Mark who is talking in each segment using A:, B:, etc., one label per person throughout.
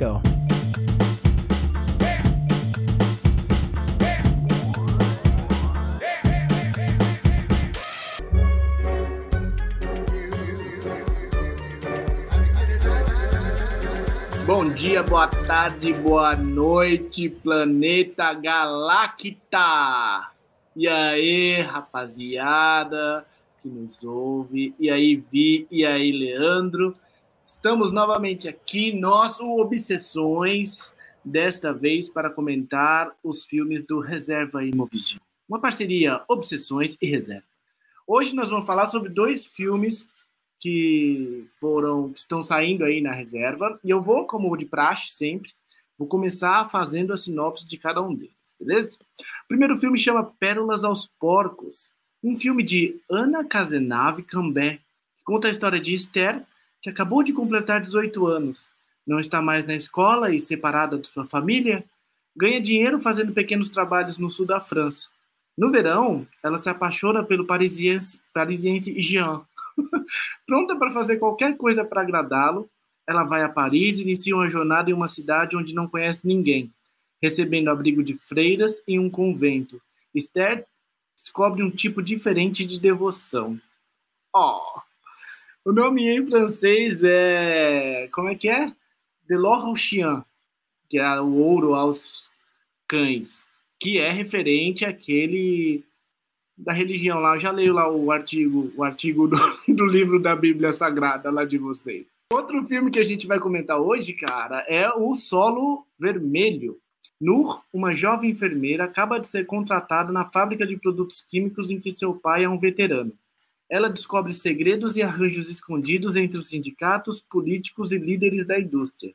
A: go.
B: Bom dia, boa tarde, boa noite, planeta Galacta! E aí, rapaziada que nos ouve, e aí, Vi, e aí, Leandro. Estamos novamente aqui, nosso Obsessões, desta vez para comentar os filmes do Reserva Imovision. Uma parceria Obsessões e Reserva. Hoje nós vamos falar sobre dois filmes que foram que estão saindo aí na reserva e eu vou como de praxe sempre vou começar fazendo a sinopse de cada um deles beleza o primeiro filme chama Pérolas aos Porcos um filme de Ana Casenave Cambé que conta a história de Esther que acabou de completar 18 anos não está mais na escola e separada de sua família ganha dinheiro fazendo pequenos trabalhos no sul da França no verão ela se apaixona pelo parisiense parisiense Jean Pronta para fazer qualquer coisa para agradá-lo, ela vai a Paris e inicia uma jornada em uma cidade onde não conhece ninguém, recebendo abrigo de freiras em um convento. Esther descobre um tipo diferente de devoção. Oh! O nome em francês é. Como é que é? De l'or chien, que é o ouro aos cães, que é referente àquele da religião lá. Eu já leio lá o artigo, o artigo do, do, livro da Bíblia Sagrada lá de vocês. Outro filme que a gente vai comentar hoje, cara, é o Solo Vermelho. Nur, uma jovem enfermeira, acaba de ser contratada na fábrica de produtos químicos em que seu pai é um veterano. Ela descobre segredos e arranjos escondidos entre os sindicatos, políticos e líderes da indústria.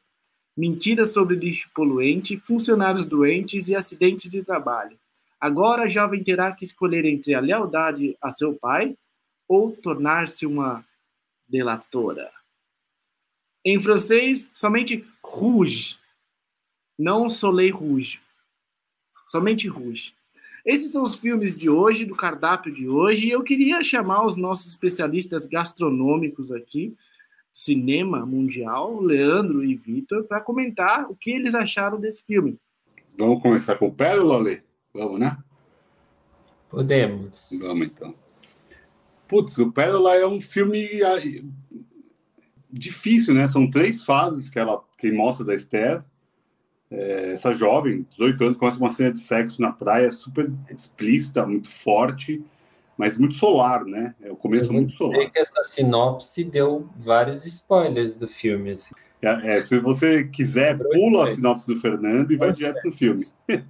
B: Mentiras sobre lixo poluente, funcionários doentes e acidentes de trabalho Agora a jovem terá que escolher entre a lealdade a seu pai ou tornar-se uma delatora. Em francês, somente rouge, não soleil rouge. Somente rouge. Esses são os filmes de hoje, do cardápio de hoje, e eu queria chamar os nossos especialistas gastronômicos aqui, cinema mundial, Leandro e Vitor, para comentar o que eles acharam desse filme.
C: Vamos começar com o Pérola, Lê? Vamos, né?
D: Podemos.
C: Vamos, então. Putz, o Pérola é um filme ah, difícil, né? São três fases que ela que mostra da Esther. É, essa jovem, 18 anos, começa uma cena de sexo na praia super explícita, muito forte, mas muito solar, né? É o começo muito solar. Sei
D: que essa sinopse deu vários spoilers do filme. Assim.
C: É, é, se você quiser, pula a sinopse do Fernando e vai direto no filme.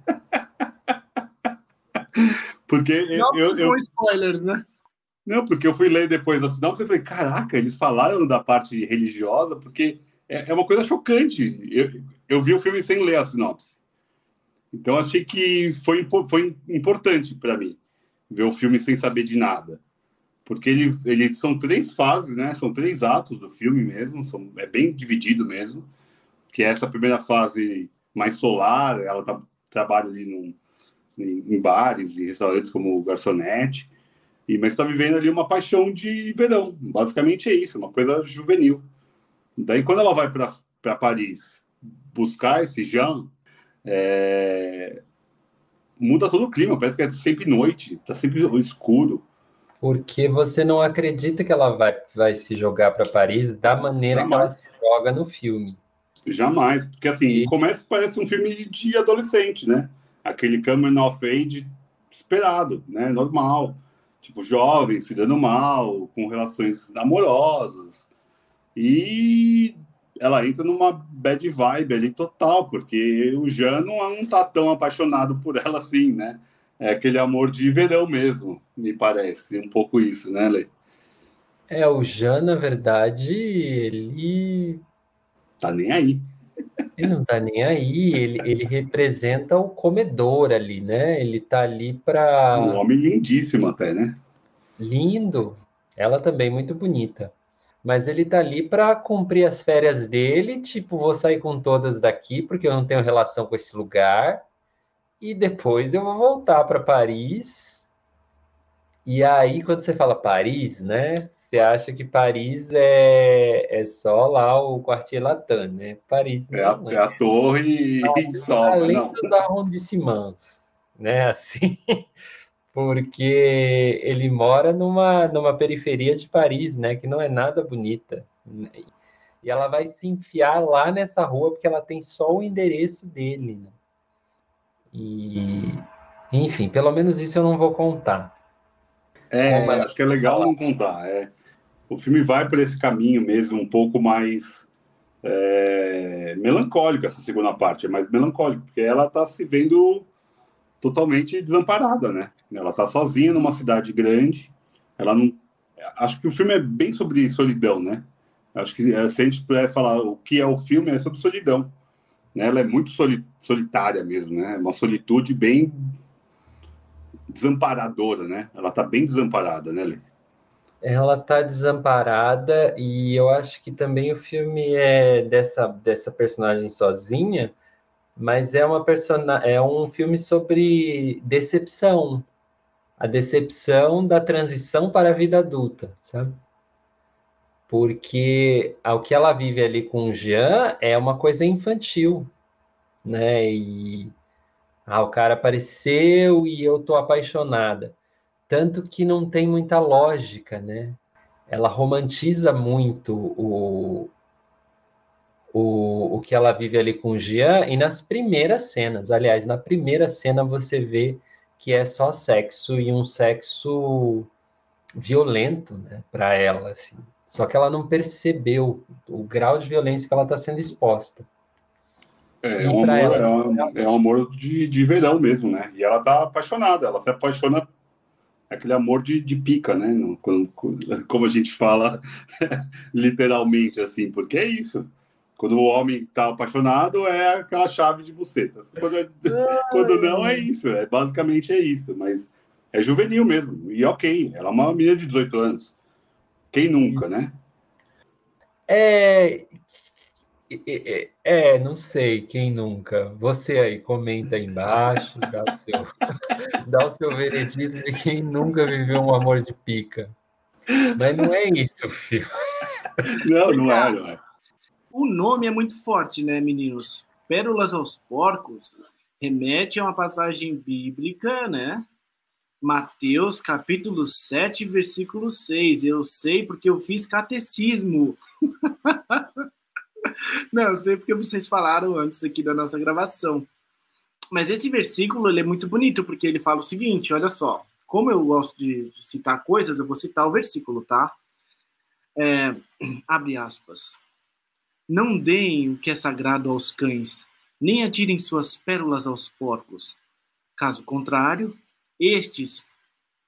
C: Porque
B: não eu, eu, spoilers, né?
C: Não, porque eu fui ler depois da sinopse e falei, caraca, eles falaram da parte religiosa, porque é, é uma coisa chocante. Eu, eu vi o filme sem ler a sinopse. Então achei que foi, foi importante para mim ver o filme sem saber de nada. Porque ele, ele são três fases, né? São três atos do filme mesmo, são, é bem dividido mesmo. Que é essa primeira fase mais solar, ela tá, trabalha ali num, em, bares e restaurantes como garçonete, e, mas está vivendo ali uma paixão de verão. Basicamente é isso, uma coisa juvenil. Daí, quando ela vai para Paris buscar esse Jean, é... muda todo o clima, parece que é sempre noite, está sempre escuro.
D: Porque você não acredita que ela vai, vai se jogar para Paris da maneira Jamais. que ela se joga no filme.
C: Jamais, porque assim, e... começa parece um filme de adolescente, né? aquele coming of age esperado, né? Normal. Tipo, jovem, se dando mal, com relações amorosas. E ela entra numa bad vibe ali total, porque o Jean não, tá tão apaixonado por ela assim, né? É aquele amor de verão mesmo, me parece. Um pouco isso, né, Lê?
D: É, o Jean, na verdade, ele.
C: Tá nem aí.
D: Ele não tá nem aí, ele, ele representa o comedor ali, né? Ele tá ali para.
C: Um homem lindíssimo até, né?
D: Lindo. Ela também muito bonita. Mas ele tá ali para cumprir as férias dele, tipo, vou sair com todas daqui porque eu não tenho relação com esse lugar. E depois eu vou voltar para Paris E aí, quando você fala Paris, né? Você acha que Paris é, é só lá o Quartier Latin, né? Paris
C: é a, é. é a torre e só.
D: Além não. dos arrondissements, né? Assim, porque ele mora numa, numa periferia de Paris, né? Que não é nada bonita. E ela vai se enfiar lá nessa rua porque ela tem só o endereço dele, né? E, enfim, pelo menos isso eu não vou contar.
C: É, acho que é legal não contar. É. O filme vai por esse caminho mesmo, um pouco mais é, melancólico, essa segunda parte, é mais melancólico, porque ela está se vendo totalmente desamparada, né? Ela está sozinha numa cidade grande, ela não... Acho que o filme é bem sobre solidão, né? Acho que é, se a gente puder falar o que é o filme, é sobre solidão. Né? Ela é muito solitária mesmo, né? Uma solitude bem desamparadora, né? Ela está bem desamparada, né, Lê?
D: Ela está desamparada e eu acho que também o filme é dessa, dessa personagem sozinha, mas é uma persona, é um filme sobre decepção, a decepção da transição para a vida adulta, sabe? Porque o que ela vive ali com o Jean é uma coisa infantil, né? E ah, o cara apareceu e eu tô apaixonada. Tanto que não tem muita lógica, né? Ela romantiza muito o, o, o que ela vive ali com o Jean, e nas primeiras cenas, aliás, na primeira cena você vê que é só sexo e um sexo violento, né, para ela, assim. Só que ela não percebeu o grau de violência que ela está sendo exposta.
C: É, é um amor, ela, é, um, é um amor de, de verão mesmo, né? E ela tá apaixonada, ela se apaixona aquele amor de, de pica, né? Quando, como a gente fala literalmente assim, porque é isso. Quando o homem tá apaixonado, é aquela chave de buceta. Quando, é, quando não, é isso. É, basicamente é isso. Mas é juvenil mesmo. E ok, ela é uma menina de 18 anos. Quem nunca, né?
D: É, é, é, não sei, quem nunca. Você aí, comenta aí embaixo, dá o seu, dá o seu veredito de quem nunca viveu um amor de pica. Mas não é isso, filho.
C: Não, não é, não é.
B: O nome é muito forte, né, meninos? Pérolas aos porcos remete a uma passagem bíblica, né? Mateus capítulo 7, versículo 6. Eu sei porque eu fiz catecismo. Não, eu sei porque vocês falaram antes aqui da nossa gravação. Mas esse versículo ele é muito bonito, porque ele fala o seguinte: olha só, como eu gosto de, de citar coisas, eu vou citar o versículo, tá? É, abre aspas. Não deem o que é sagrado aos cães, nem atirem suas pérolas aos porcos. Caso contrário, estes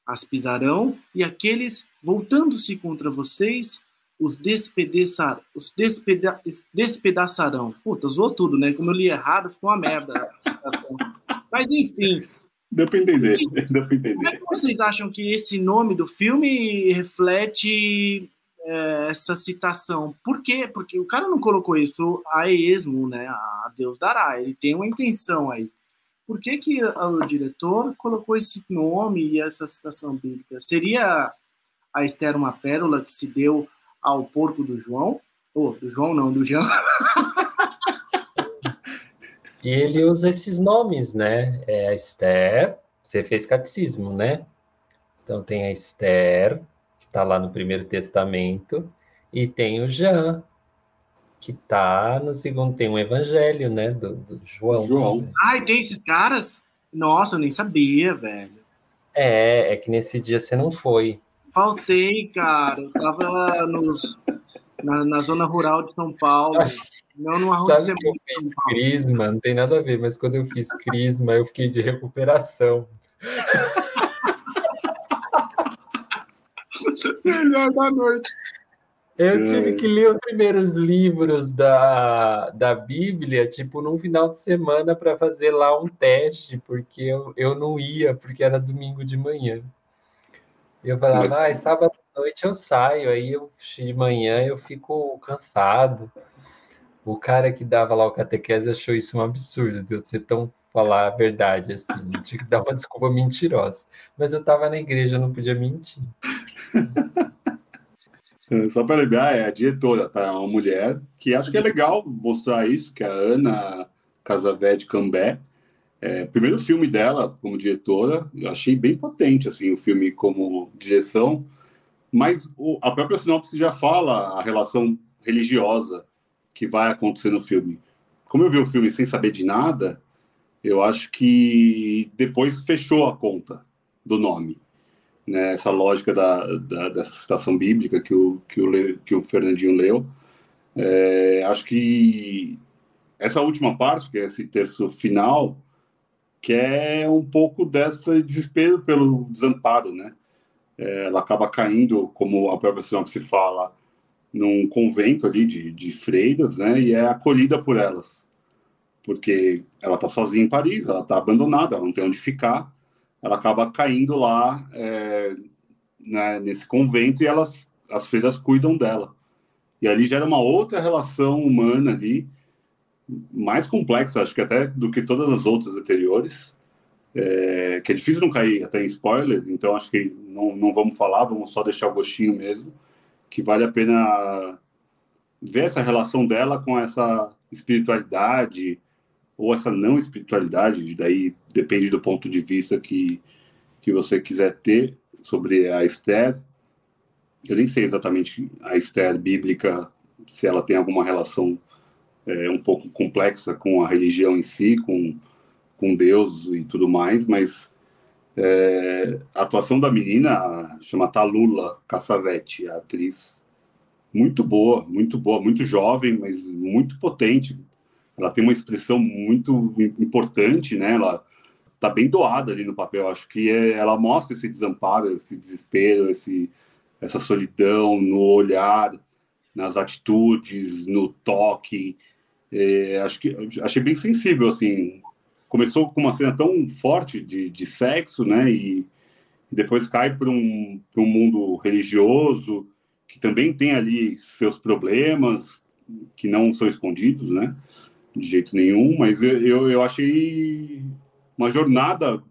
B: as pisarão, e aqueles, voltando-se contra vocês, os, despedaçar, os despeda, despedaçarão. Puta, zoou tudo, né? Como eu li errado, ficou uma merda Mas enfim.
C: Deu para entender, deu para entender. Como é
B: que vocês acham que esse nome do filme reflete é, essa citação? Por quê? Porque o cara não colocou isso a esmo, né? A Deus dará. Ele tem uma intenção aí. Por que, que o diretor colocou esse nome e essa citação bíblica? Seria a Esther uma pérola que se deu ao porco do João. Oh, do João não, do Jean.
D: ele usa esses nomes, né? É a Esther, você fez catecismo, né? Então tem a Esther, está lá no Primeiro Testamento, e tem o Jean, que está no segundo, tem um evangelho, né? Do, do João.
C: João.
B: Ai, tem esses caras? Nossa, eu nem sabia, velho.
D: É, é que nesse dia você não foi.
B: Faltei, cara. Eu tava nos, na, na, zona rural de São Paulo. Não no
D: Sabe que eu fiz crisma? Não tem nada a ver, mas quando eu fiz crisma, eu fiquei de recuperação.
B: Melhor da noite.
D: Eu tive que ler os primeiros livros da, da Bíblia, tipo, num final de semana para fazer lá um teste, porque eu, eu não ia, porque era domingo de manhã. Eu falava, Mas... ah, sábado à noite eu saio, aí eu de manhã eu fico cansado. O cara que dava lá o catequese achou isso um absurdo, de eu ser tão falar a verdade, assim, tinha que dar uma desculpa mentirosa. Mas eu estava na igreja, não podia mentir.
C: Só para lembrar, é a diretora, tá? É uma mulher que acho que é legal mostrar isso, que é a Ana Casavete Cambé. É, primeiro filme dela como diretora, eu achei bem potente, assim, o filme como direção, mas o, a própria sinopse já fala a relação religiosa que vai acontecer no filme. Como eu vi o filme sem saber de nada, eu acho que depois fechou a conta do nome. Né? Essa lógica da, da dessa citação bíblica que o, que o, que o Fernandinho leu. É, acho que essa última parte, que é esse terço final, que é um pouco desse desespero pelo desamparo, né? É, ela acaba caindo, como a própria se fala, num convento ali de, de freiras, né? E é acolhida por elas porque ela está sozinha em Paris, ela está abandonada, ela não tem onde ficar, ela acaba caindo lá é, né, nesse convento e elas, as freiras cuidam dela. E ali gera uma outra relação humana ali, mais complexa, acho que até do que todas as outras anteriores, é, que é difícil não cair até em spoiler, então acho que não, não vamos falar, vamos só deixar o gostinho mesmo, que vale a pena ver essa relação dela com essa espiritualidade, ou essa não espiritualidade, daí depende do ponto de vista que, que você quiser ter sobre a Esther. Eu nem sei exatamente a Esther bíblica, se ela tem alguma relação é, um pouco complexa com a religião em si, com, com Deus e tudo mais, mas é, a atuação da menina, chama Talula Cassavetti, a atriz, muito boa, muito boa, muito jovem, mas muito potente, ela tem uma expressão muito importante, né? Ela tá bem doada ali no papel. Acho que é, ela mostra esse desamparo, esse desespero, esse, essa solidão no olhar, nas atitudes, no toque. É, acho que achei bem sensível assim. Começou com uma cena tão forte de, de sexo, né? E, depois cai para um, um mundo religioso que também tem ali seus problemas que não são escondidos, né? De jeito nenhum, mas eu, eu achei uma jornada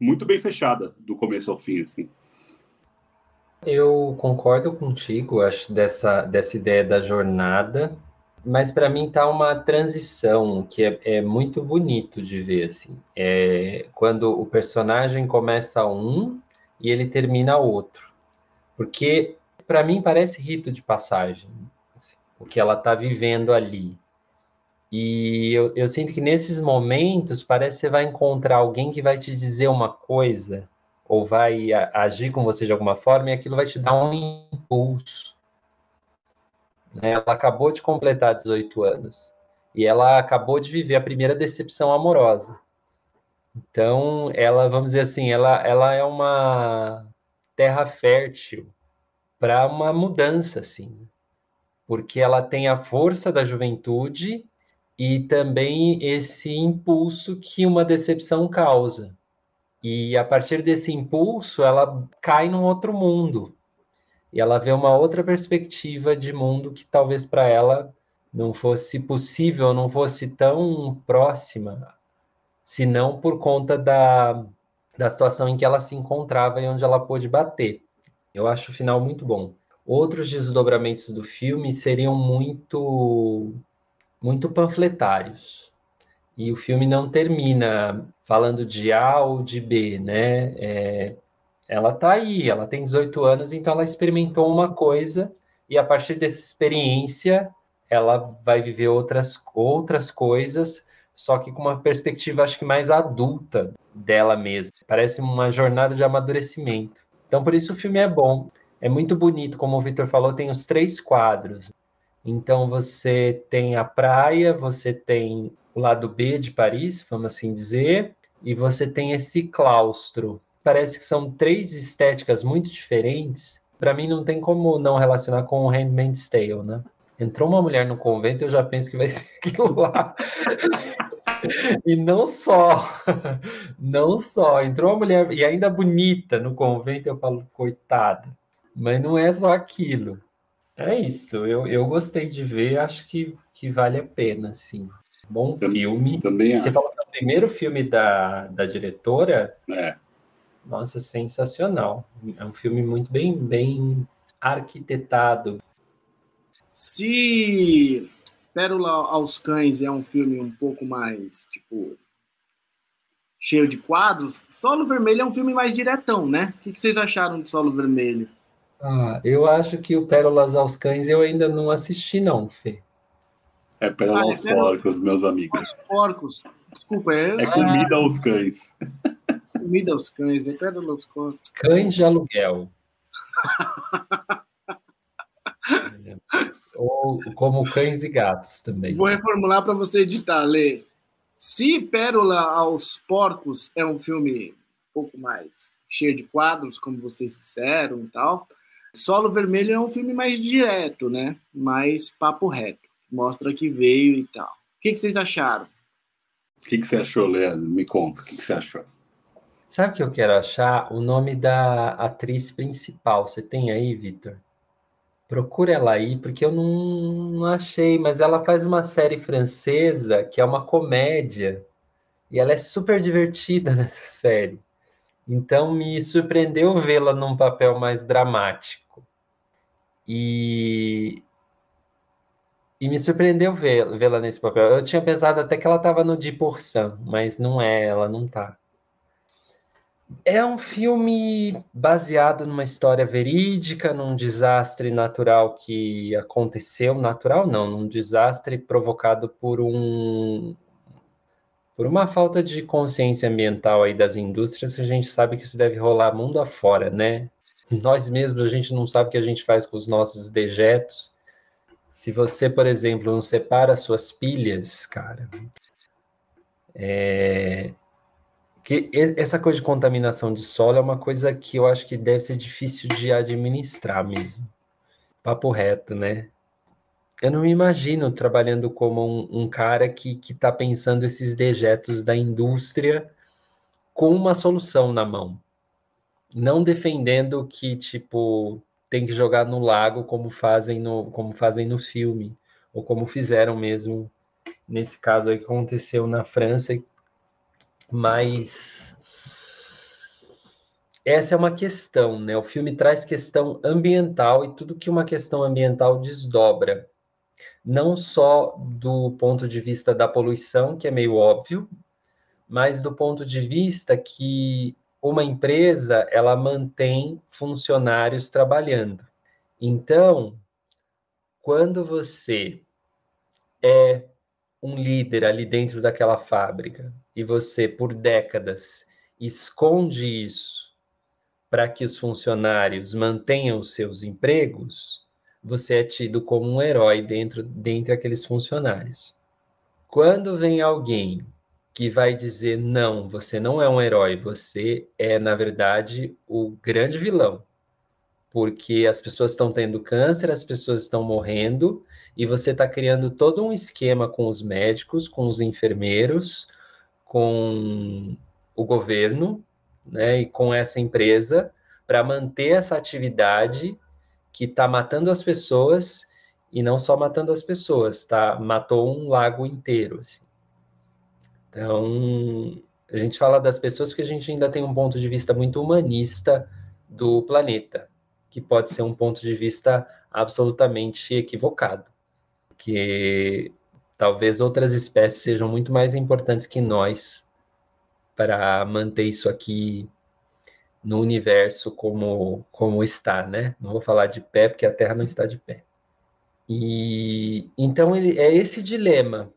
C: muito bem fechada, do começo ao fim, assim.
D: Eu concordo contigo, acho, dessa, dessa ideia da jornada, mas para mim tá uma transição que é, é, muito bonito de ver, assim. É quando o personagem começa um e ele termina outro. Porque para mim parece rito de passagem, assim, o que ela está vivendo ali. E eu, eu sinto que nesses momentos parece que você vai encontrar alguém que vai te dizer uma coisa ou vai agir com você de alguma forma e aquilo vai te dar um impulso. Né? Ela acabou de completar 18 anos e ela acabou de viver a primeira decepção amorosa. Então, ela, vamos dizer assim, ela, ela é uma terra fértil para uma mudança, assim, porque ela tem a força da juventude e também esse impulso que uma decepção causa. E a partir desse impulso, ela cai num outro mundo. E ela vê uma outra perspectiva de mundo que talvez para ela não fosse possível, não fosse tão próxima, senão por conta da, da situação em que ela se encontrava e onde ela pôde bater. Eu acho o final muito bom. Outros desdobramentos do filme seriam muito muito panfletários. E o filme não termina falando de A ou de B, né? É, ela está aí, ela tem 18 anos, então ela experimentou uma coisa e a partir dessa experiência ela vai viver outras, outras coisas, só que com uma perspectiva, acho que mais adulta dela mesma. Parece uma jornada de amadurecimento. Então, por isso o filme é bom. É muito bonito, como o Victor falou, tem os três quadros. Então você tem a praia, você tem o lado B de Paris, vamos assim dizer, e você tem esse claustro. Parece que são três estéticas muito diferentes. Para mim não tem como não relacionar com o Handmaid's Tale, né? Entrou uma mulher no convento, eu já penso que vai ser aquilo lá. e não só, não só, entrou uma mulher e ainda bonita no convento, eu falo, coitada. Mas não é só aquilo. É isso, eu, eu gostei de ver, acho que, que vale a pena, sim. Bom filme.
C: Também
D: Você
C: acho.
D: falou que é primeiro filme da, da diretora,
C: É.
D: nossa, sensacional. É um filme muito bem, bem arquitetado.
B: Se Pérola aos Cães é um filme um pouco mais, tipo, cheio de quadros, Solo Vermelho é um filme mais diretão, né? O que que vocês acharam de Solo Vermelho?
D: Ah, eu acho que o Pérolas aos Cães eu ainda não assisti, não, Fê.
C: É pela
B: Ah,
C: aos
B: é
C: porcos, meus amigos.
B: Os porcos. Desculpa, é,
C: É comida aos cães.
B: comida aos cães, é Pérola aos cães.
D: Cães de aluguel. Ou como cães e gatos também.
B: Vou reformular para você editar, Lê. Se Pérola aos Porcos é um filme um pouco mais cheio de quadros, como vocês disseram e tal, Solo Vermelho é um filme mais direto, né? Mais papo reto. Mostra que veio e tal. O que, que vocês acharam?
C: O que, que você achou, Leandro? Me conta, o que, que você achou?
D: Sabe o que eu quero achar? O nome da atriz principal. Você tem aí, Vitor? Procura ela aí, porque eu não, não achei, mas ela faz uma série francesa que é uma comédia e ela é super divertida nessa série. Então me surpreendeu vê-la num papel mais dramático. E, e me surpreendeu vê- vê-la nesse papel. Eu tinha pensado até que ela estava no De Porção, mas não é, ela não tá. É um filme baseado numa história verídica, num desastre natural que aconteceu, natural não, num desastre provocado por um por uma falta de consciência ambiental aí das indústrias, a gente sabe que isso deve rolar mundo afora, né? Nós mesmos a gente não sabe o que a gente faz com os nossos dejetos. Se você, por exemplo, não separa suas pilhas, cara, é, que essa coisa de contaminação de solo é uma coisa que eu acho que deve ser difícil de administrar mesmo. Papo reto, né? Eu não me imagino trabalhando como um, um cara que está pensando esses dejetos da indústria com uma solução na mão. Não defendendo que, tipo, tem que jogar no lago como fazem no, como fazem no filme, ou como fizeram mesmo nesse caso aí que aconteceu na França mas essa é uma questão, né? O filme traz questão ambiental e tudo que uma questão ambiental desdobra. Não só do ponto de vista da poluição, que é meio óbvio, mas do ponto de vista que uma empresa, ela mantém funcionários trabalhando. Então, quando você é um líder ali dentro daquela fábrica e você, por décadas, esconde isso para que os funcionários mantenham os seus empregos, você é tido como um herói dentro dentre aqueles funcionários. Quando vem alguém que vai dizer não, você não é um herói, você é na verdade o grande vilão, porque as pessoas estão tendo câncer, as pessoas estão morrendo e você está criando todo um esquema com os médicos, com os enfermeiros, com o governo, né, e com essa empresa para manter essa atividade que está matando as pessoas e não só matando as pessoas, tá? Matou um lago inteiro. Assim. Então, a gente fala das pessoas porque a gente ainda tem um ponto de vista muito humanista do planeta, que pode ser um ponto de vista absolutamente equivocado, que talvez outras espécies sejam muito mais importantes que nós para manter isso aqui no universo como como está, né? Não vou falar de pé porque a Terra não está de pé. E então ele, é esse dilema.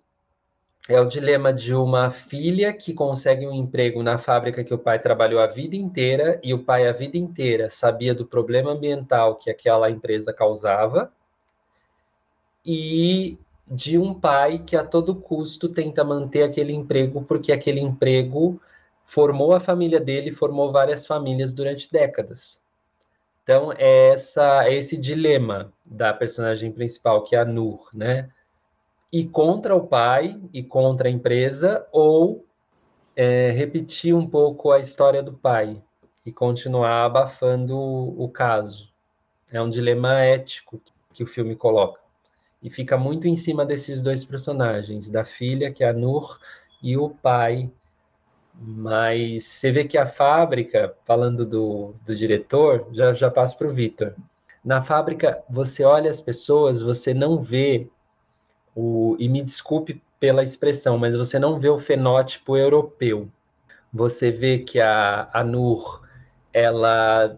D: É o dilema de uma filha que consegue um emprego na fábrica que o pai trabalhou a vida inteira e o pai a vida inteira sabia do problema ambiental que aquela empresa causava e de um pai que a todo custo tenta manter aquele emprego porque aquele emprego formou a família dele, formou várias famílias durante décadas. Então é essa é esse dilema da personagem principal que é a Nur, né? Ir contra o pai e contra a empresa ou é, repetir um pouco a história do pai e continuar abafando o, o caso. É um dilema ético que o filme coloca e fica muito em cima desses dois personagens, da filha que é a Nur e o pai. Mas você vê que a fábrica, falando do, do diretor, já, já passo para o Vitor. Na fábrica, você olha as pessoas, você não vê o. E me desculpe pela expressão, mas você não vê o fenótipo europeu. Você vê que a, a Nur ela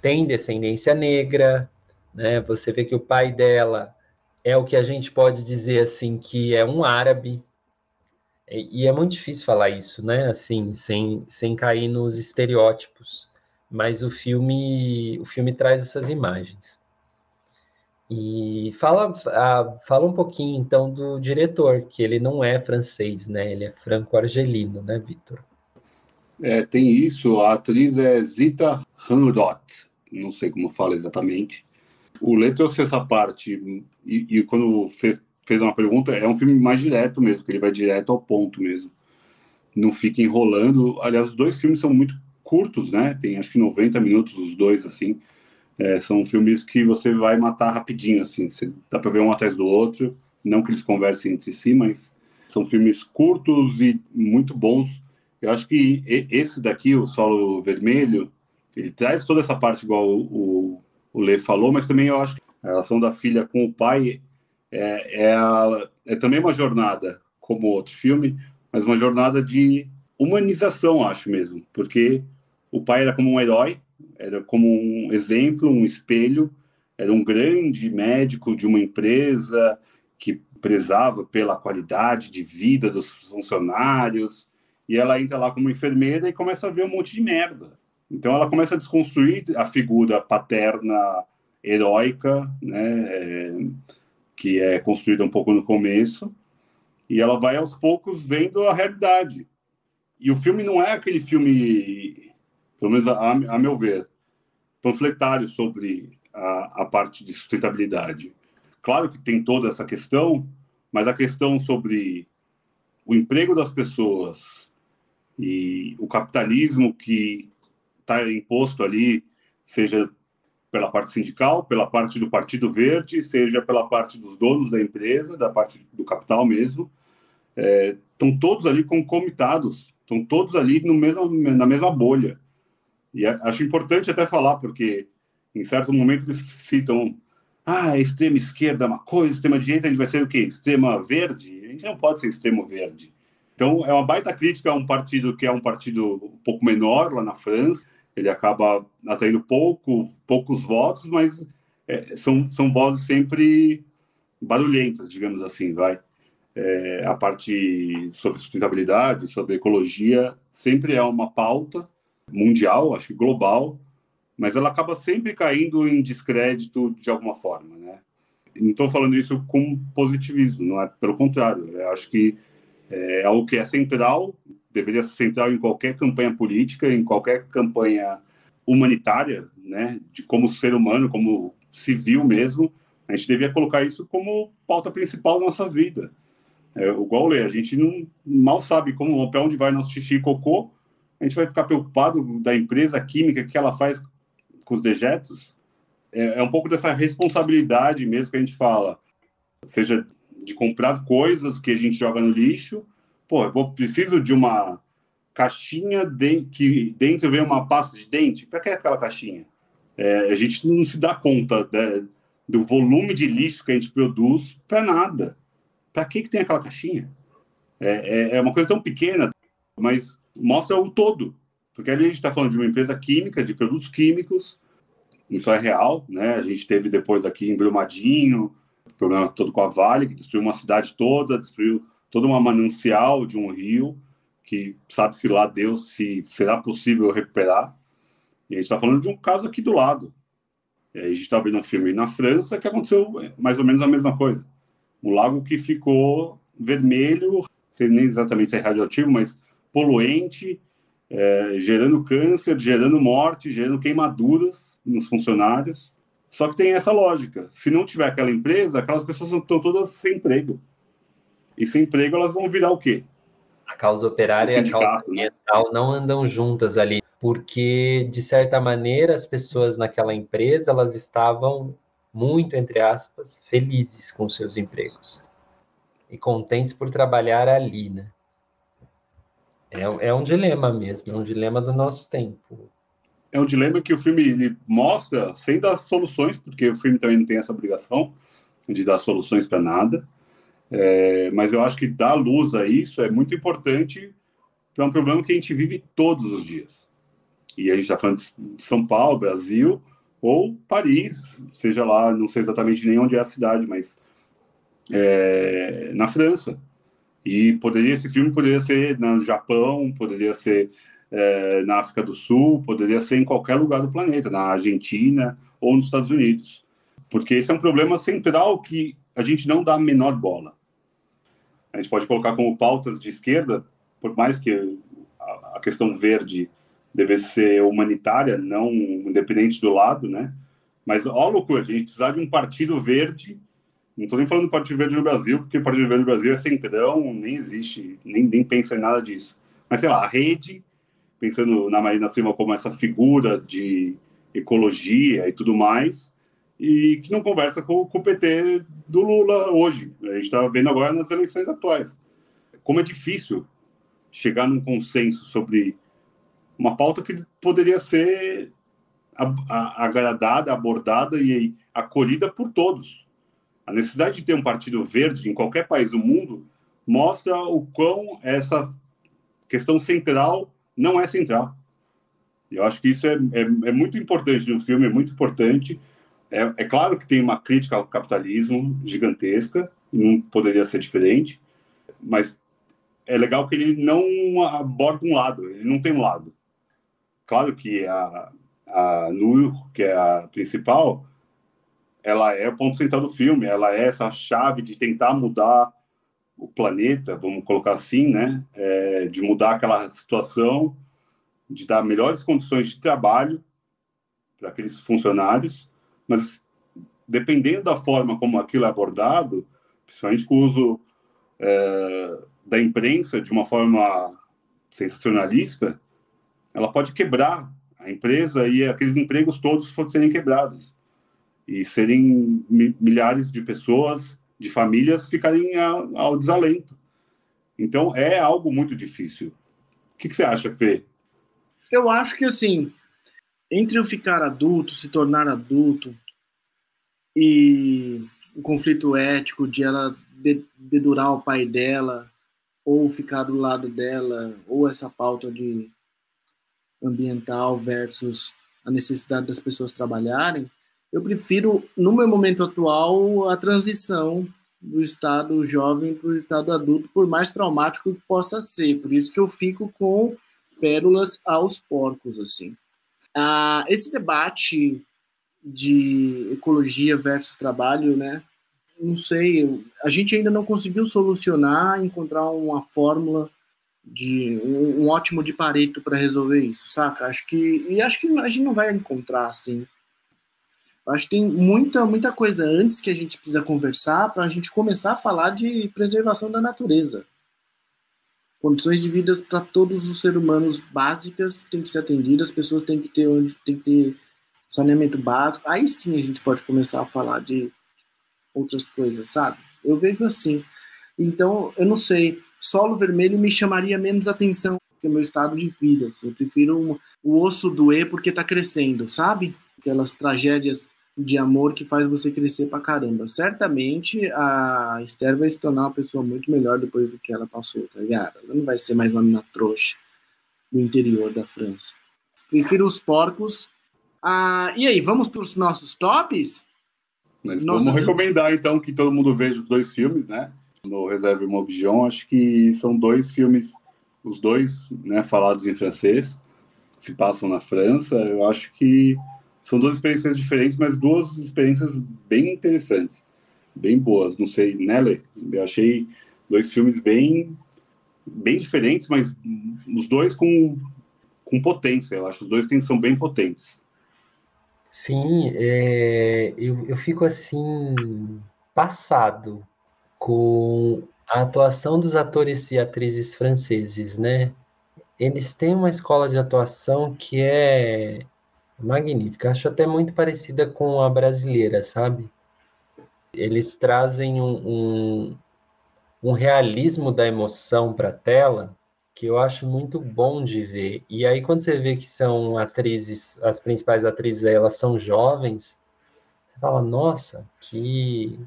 D: tem descendência negra, né? Você vê que o pai dela é o que a gente pode dizer assim que é um árabe. E é muito difícil falar isso, né? Assim, sem, sem cair nos estereótipos. Mas o filme, o filme traz essas imagens. E fala, fala um pouquinho então do diretor, que ele não é francês, né? Ele é franco-argelino, né, Vitor?
C: É, tem isso. A atriz é Zita Hanudot, não sei como fala exatamente. O Lê trouxe essa parte, e, e quando fez, fez uma pergunta, é um filme mais direto mesmo, que ele vai direto ao ponto mesmo. Não fica enrolando. Aliás, os dois filmes são muito curtos, né? Tem acho que 90 minutos os dois, assim. É, são filmes que você vai matar rapidinho, assim. Você, dá para ver um atrás do outro. Não que eles conversem entre si, mas são filmes curtos e muito bons. Eu acho que esse daqui, o Solo Vermelho, ele traz toda essa parte igual o, o, Lê falou, mas também eu acho que a relação da filha com o pai é, é, é também uma jornada, como outro filme, mas uma jornada de humanização, acho mesmo, porque o pai era como um herói, era como um exemplo, um espelho, era um grande médico de uma empresa que prezava pela qualidade de vida dos funcionários, e ela entra lá como enfermeira e começa a ver um monte de merda. Então ela começa a desconstruir a figura paterna heróica, né, é, que é construída um pouco no começo, e ela vai aos poucos vendo a realidade. E o filme não é aquele filme, pelo menos a, a meu ver, panfletário sobre a, a parte de sustentabilidade. Claro que tem toda essa questão, mas a questão sobre o emprego das pessoas e o capitalismo que está imposto ali, seja pela parte sindical, pela parte do Partido Verde, seja pela parte dos donos da empresa, da parte do capital mesmo, estão é, todos ali concomitados, estão todos ali no mesmo, na mesma bolha. E acho importante até falar, porque em certo momento eles citam ah, extrema esquerda é uma coisa, extrema direita a gente vai ser o quê? Extrema verde? A gente não pode ser extremo verde. Então, é uma baita crítica a um partido que é um partido um pouco menor lá na França. Ele acaba atraindo pouco, poucos votos, mas é, são, são vozes sempre barulhentas, digamos assim, vai. É, a parte sobre sustentabilidade, sobre ecologia, sempre é uma pauta mundial, acho que global, mas ela acaba sempre caindo em descrédito de alguma forma, né? Não estou falando isso com positivismo, não é pelo contrário. Acho que é algo que é central, deveria ser central em qualquer campanha política, em qualquer campanha humanitária, né, de como ser humano, como civil mesmo, a gente devia colocar isso como pauta principal da nossa vida. É, igual ler, a gente não mal sabe como para onde vai nosso xixi e cocô, a gente vai ficar preocupado da empresa química que ela faz com os dejetos. É, é um pouco dessa responsabilidade mesmo que a gente fala, seja de comprar coisas que a gente joga no lixo. Pô, eu vou, preciso de uma caixinha de, que dentro vem uma pasta de dente. Para que é aquela caixinha? É, a gente não se dá conta do volume de lixo que a gente produz para nada. Para que, que tem aquela caixinha? É, é, é, uma coisa tão pequena, mas mostra o todo. Porque ali a gente está falando de uma empresa química, de produtos químicos, isso é real, né? A gente teve depois aqui em Brumadinho, problema todo com a Vale, que destruiu uma cidade toda, destruiu toda uma manancial de um rio, que sabe-se lá Deus se será possível recuperar. E a gente está falando de um caso aqui do lado. E a gente está vendo um filme na França que aconteceu mais ou menos a mesma coisa. Um lago que ficou vermelho, sei nem exatamente se é radioativo, mas poluente, é, gerando câncer, gerando morte, gerando queimaduras nos funcionários. Só que tem essa lógica. Se não tiver aquela empresa, aquelas pessoas estão todas sem emprego. E sem emprego, elas vão virar o quê?
D: A causa operária e a causa né? ambiental né? não andam juntas ali, porque, de certa maneira, as pessoas naquela empresa, elas estavam muito, entre aspas, felizes com seus empregos. E contentes por trabalhar ali, né? É, é um dilema mesmo, é um dilema do nosso tempo.
C: É um dilema que o filme mostra sem dar soluções, porque o filme também não tem essa obrigação de dar soluções para nada. É, mas eu acho que dar luz a isso é muito importante para um problema que a gente vive todos os dias. E a gente está falando de São Paulo, Brasil, ou Paris, seja lá, não sei exatamente nem onde é a cidade, mas é, na França. E poderia esse filme poderia ser no Japão, poderia ser é, na África do Sul, poderia ser em qualquer lugar do planeta, na Argentina ou nos Estados Unidos, porque esse é um problema central que a gente não dá a menor bola. A gente pode colocar como pautas de esquerda, por mais que a, questão verde deve ser humanitária, não independente do lado, né? Mas ó, loucura, a gente precisar de um partido verde. Não estou nem falando do Partido Verde no Brasil, porque o Partido Verde no Brasil é centrão, nem existe, nem, nem pensa em nada disso. Mas sei lá, a rede, pensando na Marina Silva como essa figura de ecologia e tudo mais, e que não conversa com, com o PT do Lula hoje. A gente está vendo agora nas eleições atuais. Como é difícil chegar num consenso sobre uma pauta que poderia ser agradada, abordada e acolhida por todos. A necessidade de ter um partido verde em qualquer país do mundo mostra o quão essa questão central não é central. Eu acho que isso é, é, é muito importante no filme, é muito importante. É, é, claro que tem uma crítica ao capitalismo gigantesca, não poderia ser diferente, mas é legal que ele não aborda um lado, ele não tem um lado. Claro que a, a Nur, que é a principal, ela é o ponto central do filme, ela é essa chave de tentar mudar o planeta, vamos colocar assim, né? É, de mudar aquela situação, de dar melhores condições de trabalho para aqueles funcionários, mas dependendo da forma como aquilo é abordado, principalmente com o uso é, da imprensa de uma forma sensacionalista, ela pode quebrar a empresa e aqueles empregos todos serem quebrados e serem milhares de pessoas, de famílias ficarem ao desalento. Então é algo muito difícil. O que, que você acha, Fê?
B: Eu acho que assim, entre o ficar adulto, se tornar adulto e o conflito ético de ela dedurar o pai dela ou ficar do lado dela, ou essa pauta de ambiental versus a necessidade das pessoas trabalharem, eu prefiro, no meu momento atual, a transição do estado jovem para o estado adulto, por mais traumático que possa ser. Por isso que eu fico com pérolas aos porcos, assim. Ah, esse debate de ecologia versus trabalho, né? Não sei, a gente ainda não conseguiu solucionar, encontrar uma fórmula de um, um ótimo de Pareto para resolver isso, saca? Acho que e acho que a gente não vai encontrar assim. Acho que tem muita muita coisa antes que a gente precisa conversar para a gente começar a falar de preservação da natureza. Condições de vida para todos os seres humanos básicas têm que ser atendidas, as pessoas têm que ter onde tem que ter saneamento básico. Aí sim a gente pode começar a falar de outras coisas, sabe? Eu vejo assim. Então, eu não sei solo vermelho me chamaria menos atenção que o meu estado de vida. Assim. Eu prefiro um, o osso doer porque está crescendo, sabe? Aquelas tragédias de amor que faz você crescer pra caramba. Certamente a Esther vai se tornar uma pessoa muito melhor depois do que ela passou, tá ligado? Ela não vai ser mais uma mina trouxa no interior da França. Prefiro os porcos. Ah, e aí, vamos para os nossos tops?
C: Mas vamos recomendar então que todo mundo veja os dois filmes, né? no Reserve Movision, acho que são dois filmes, os dois, né, falados em francês, se passam na França. Eu acho que são duas experiências diferentes, mas duas experiências bem interessantes, bem boas. Não sei, né, Eu achei dois filmes bem, bem diferentes, mas os dois com, com potência. Eu acho que os dois são bem potentes.
D: Sim, é, eu, eu fico assim passado com a atuação dos atores e atrizes franceses, né? Eles têm uma escola de atuação que é magnífica, acho até muito parecida com a brasileira, sabe? Eles trazem um, um, um realismo da emoção para a tela que eu acho muito bom de ver. E aí, quando você vê que são atrizes, as principais atrizes, elas são jovens, você fala, nossa, que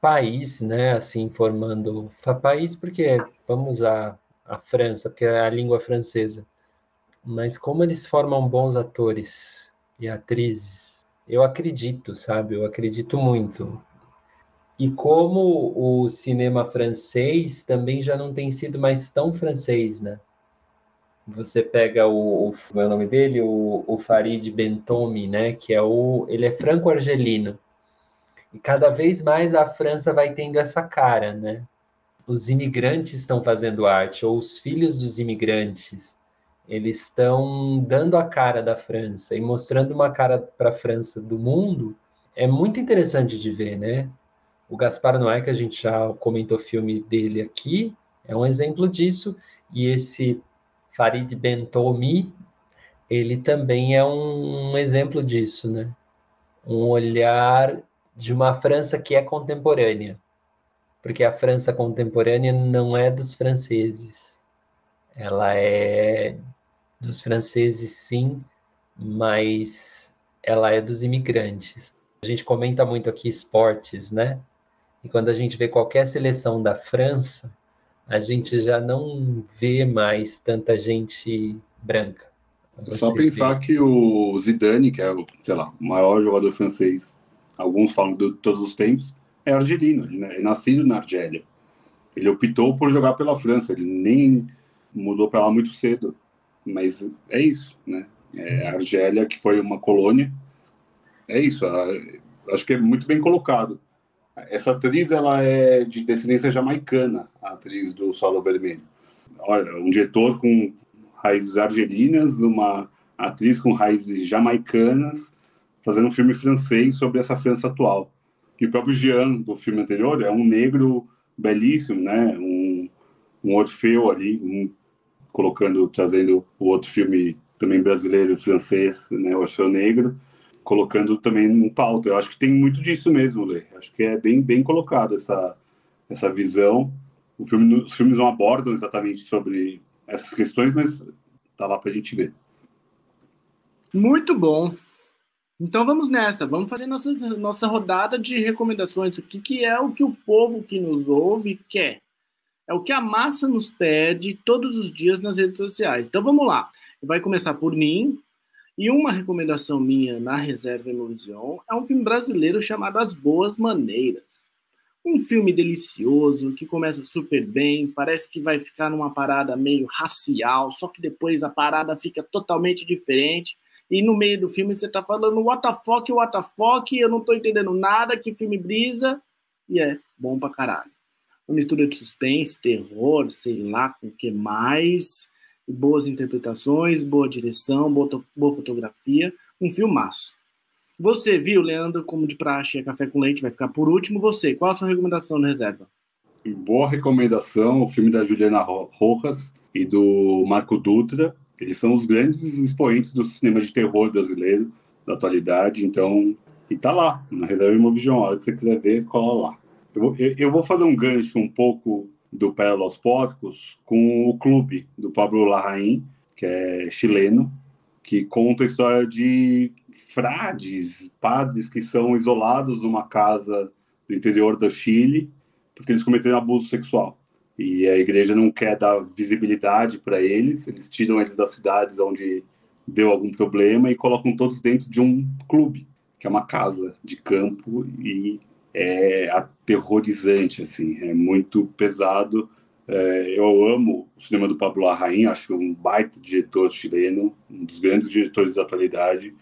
D: país, né? Assim, formando. País, porque vamos usar a França, porque é a língua francesa. Mas como eles formam bons atores e atrizes, eu acredito, sabe? Eu acredito muito. E como o cinema francês também já não tem sido mais tão francês, né? Você pega o, o é o nome dele, o, o Farid Bentomi, né? Que é o, ele é franco-argelino. E cada vez mais a França vai tendo essa cara, né? Os imigrantes estão fazendo arte, ou os filhos dos imigrantes. Eles estão dando a cara da França e mostrando uma cara para a França do mundo. É muito interessante de ver, né? O Gaspar Noé, que a gente já comentou o filme dele aqui, é um exemplo disso. E esse Farid Bentomi, ele também é um, um exemplo disso, né? Um olhar de uma França que é contemporânea. Porque a França contemporânea não é dos franceses. Ela é dos franceses, sim, mas ela é dos imigrantes. A gente comenta muito aqui esportes, né? E quando a gente vê qualquer seleção da França, a gente já não vê mais tanta gente branca.
C: Você Só pensar vê... que o Zidane, que é o, sei lá, o maior jogador francês, alguns falam de todos os tempos, é argelino, ele é nascido na Argélia. Ele optou por jogar pela França, ele nem mudou para lá muito cedo, mas é isso, né? É a Argélia, que foi uma colônia, é isso, acho que é muito bem colocado. Essa atriz ela é de descendência jamaicana, a atriz do Solo Vermelho. Olha, um diretor com raízes argelinas, uma atriz com raízes jamaicanas, fazendo um filme francês sobre essa França atual. E o próprio Jean, do filme anterior, é um negro belíssimo, né? Um, um Orfeu ali, um, colocando, trazendo o outro filme também brasileiro, francês, né? Orfeu Negro colocando também no pauta. Eu acho que tem muito disso mesmo, Lê. Acho que é bem, bem colocado essa, essa visão. O filme, os filmes não abordam exatamente sobre essas questões, mas tá lá para a gente ver.
B: Muito bom. Então vamos nessa, vamos fazer nossa nossa rodada de recomendações aqui, que é o que o povo que nos ouve quer. É o que a massa nos pede todos os dias nas redes sociais. Então vamos lá. Vai começar por mim, e uma recomendação minha na Reserva Emotion é um filme brasileiro chamado As Boas Maneiras. Um filme delicioso, que começa super bem, parece que vai ficar numa parada meio racial, só que depois a parada fica totalmente diferente. E no meio do filme você tá falando what the fuck, what the fuck, eu não tô entendendo nada, que filme brisa. E é bom pra caralho. Uma mistura de suspense, terror, sei lá com o que mais boas interpretações, boa direção, boa, boa fotografia, um filmaço. Você viu, Leandro, como de praxe é Café com Leite, vai ficar por último. Você, qual a sua recomendação na reserva?
C: Boa recomendação, o filme da Juliana Rojas e do Marco Dutra. Eles são os grandes expoentes do cinema de terror brasileiro da atualidade, então, e tá lá, na Reserva Imovision, a hora que você quiser ver, cola lá. Eu eu vou fazer um gancho um pouco do Pérolas Póticos com o Clube, do Pablo Larraín, que é chileno, que conta a história de frades, padres que são isolados numa casa do interior do Chile porque eles cometeram abuso sexual. E a igreja não quer dar visibilidade para eles, eles tiram eles das cidades onde deu algum problema e colocam todos dentro de um clube, que é uma casa de campo e é aterrorizante, assim, é muito pesado. É, eu amo o cinema do Pablo Larraín, acho um baita diretor chileno, um dos grandes diretores da atualidade.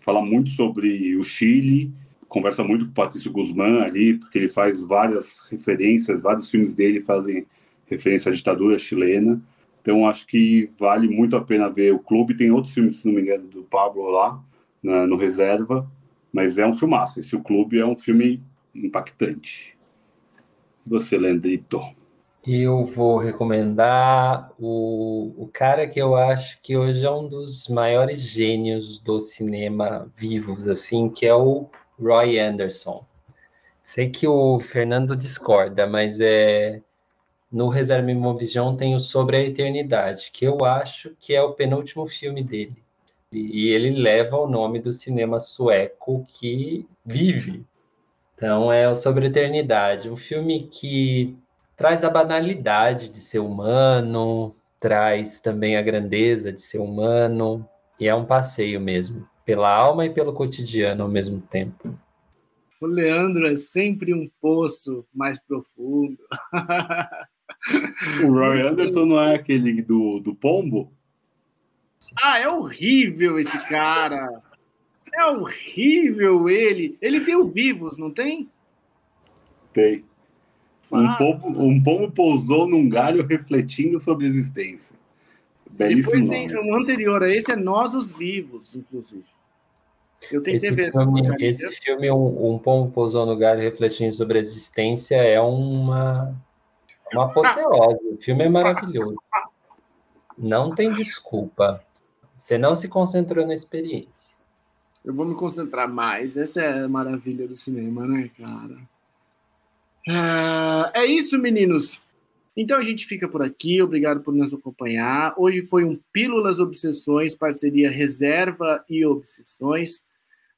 C: Fala muito sobre o Chile, conversa muito com o Patrício Guzmán ali, porque ele faz várias referências, vários filmes dele fazem referência à ditadura chilena. Então acho que vale muito a pena ver o clube. Tem outros filmes, se não me engano, do Pablo lá, na, no Reserva, mas é um filmaço. Esse O Clube é um filme impactante. Você, Leandrito?
D: Eu vou recomendar o, o cara que eu acho que hoje é um dos maiores gênios do cinema vivos, assim, que é o Roy Anderson. Sei que o Fernando discorda, mas é no Reserva Imovision tem o Sobre a Eternidade, que eu acho que é o penúltimo filme dele. E ele leva o nome do cinema sueco que vive. Então é o Sobre a Eternidade, um filme que traz a banalidade de ser humano, traz também a grandeza de ser humano, e é um passeio mesmo, pela alma e pelo cotidiano ao mesmo tempo.
B: O Leandro é sempre um poço mais profundo.
C: O Roy Anderson não é aquele do, do pombo?
B: Ah, é horrível esse cara. É horrível ele. Ele tem o Vivos, não tem?
C: Tem. Um pombo, um pombo pousou num galho refletindo sobre a existência. Belíssimo
B: Depois tem um anterior a esse, é Nós os Vivos, inclusive.
D: Eu tentei esse ver filme, esse filme, um, um pombo pousou no galho refletindo sobre a existência, é uma uma apoteose. O filme é maravilhoso. Não tem desculpa. Você não se concentrou na experiência.
B: Eu vou me concentrar mais. Essa é a maravilha do cinema, né, cara? É, é isso, meninos. Então a gente fica por aqui. Obrigado por nos acompanhar. Hoje foi um Pílulas Obsessões, parceria Reserva e Obsessões.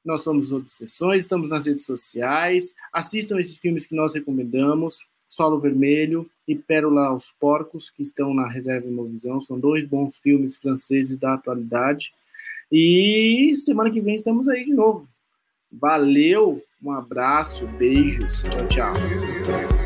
B: Nós somos Obsessões, estamos nas redes sociais. Assistam esses filmes que nós recomendamos. Solo Vermelho e Pérola aos Porcos, que estão na Reserva Imovisão. São dois bons filmes franceses da atualidade. E semana que vem estamos aí de novo. Valeu, um abraço, beijos, tchau, tchau.